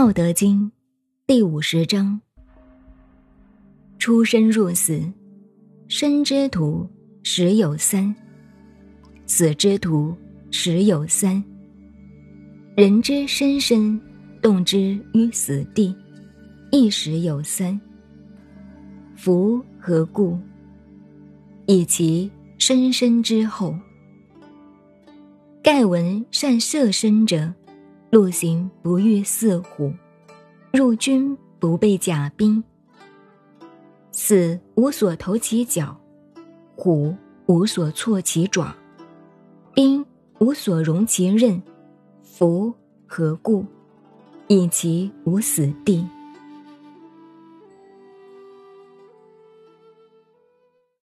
道德经》第五十章：出生入死，生之徒十有三；死之徒十有三。人之生生，动之于死地，亦十有三。夫何故？以其生生之后。盖闻善摄身者。陆行不遇四虎，入军不备甲兵。死无所投其脚，虎无所措其爪，兵无所容其刃。夫何故？以其无死地。